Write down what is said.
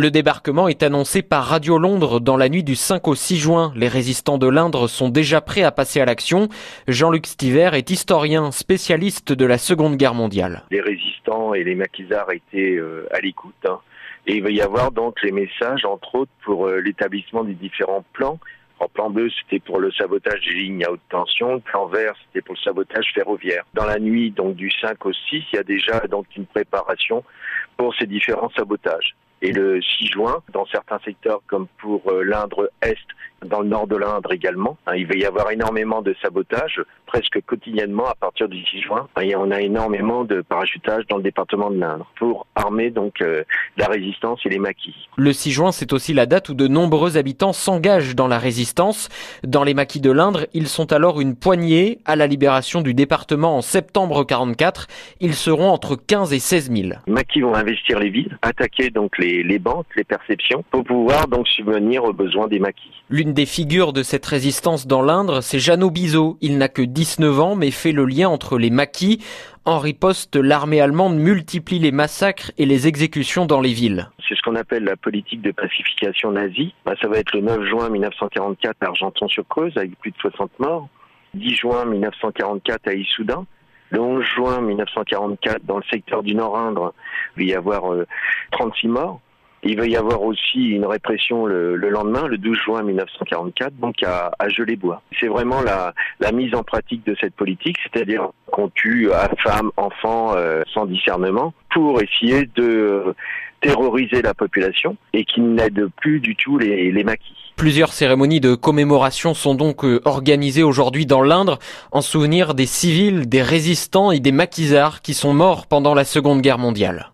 Le débarquement est annoncé par Radio Londres dans la nuit du 5 au 6 juin. Les résistants de l'Indre sont déjà prêts à passer à l'action. Jean-Luc Stiver est historien, spécialiste de la Seconde Guerre mondiale. Les résistants et les maquisards étaient euh, à l'écoute. Hein. Et il va y avoir donc les messages, entre autres, pour euh, l'établissement des différents plans en plan bleu, c'était pour le sabotage des lignes à haute tension. Plan vert, c'était pour le sabotage ferroviaire. Dans la nuit, donc du 5 au 6, il y a déjà donc une préparation pour ces différents sabotages. Et le 6 juin, dans certains secteurs comme pour euh, l'Indre Est, dans le nord de l'Indre également, hein, il va y avoir énormément de sabotage, presque quotidiennement à partir du 6 juin. Et on a énormément de parachutage dans le département de l'Indre pour armer donc euh, la résistance et les maquis. Le 6 juin, c'est aussi la date où de nombreux habitants s'engagent dans la résistance. Dans les maquis de l'Indre, ils sont alors une poignée à la libération du département en septembre 44. Ils seront entre 15 et 16 000. Les maquis vont investir les villes, attaquer donc les les, banques, les perceptions, pour pouvoir donc subvenir aux besoins des maquis. L'une des figures de cette résistance dans l'Indre, c'est Jeannot Bizot. Il n'a que 19 ans, mais fait le lien entre les maquis. En riposte, l'armée allemande multiplie les massacres et les exécutions dans les villes. C'est ce qu'on appelle la politique de pacification nazie. Bah, ça va être le 9 juin 1944 à Argenton-sur-Creuse avec plus de 60 morts. 10 juin 1944 à Issoudun. Le 11 juin 1944, dans le secteur du Nord-Indre, il va y avoir 36 euh, morts. Il va y avoir aussi une répression le, lendemain, le 12 juin 1944, donc à, à bois C'est vraiment la, mise en pratique de cette politique, c'est-à-dire qu'on tue à femmes, enfants euh, sans discernement pour essayer de terroriser la population et qui n'aide plus du tout les, les maquis. Plusieurs cérémonies de commémoration sont donc euh, organisées aujourd'hui dans l'Indre en souvenir des civils, des résistants et des maquisards qui sont morts pendant la Seconde Guerre mondiale.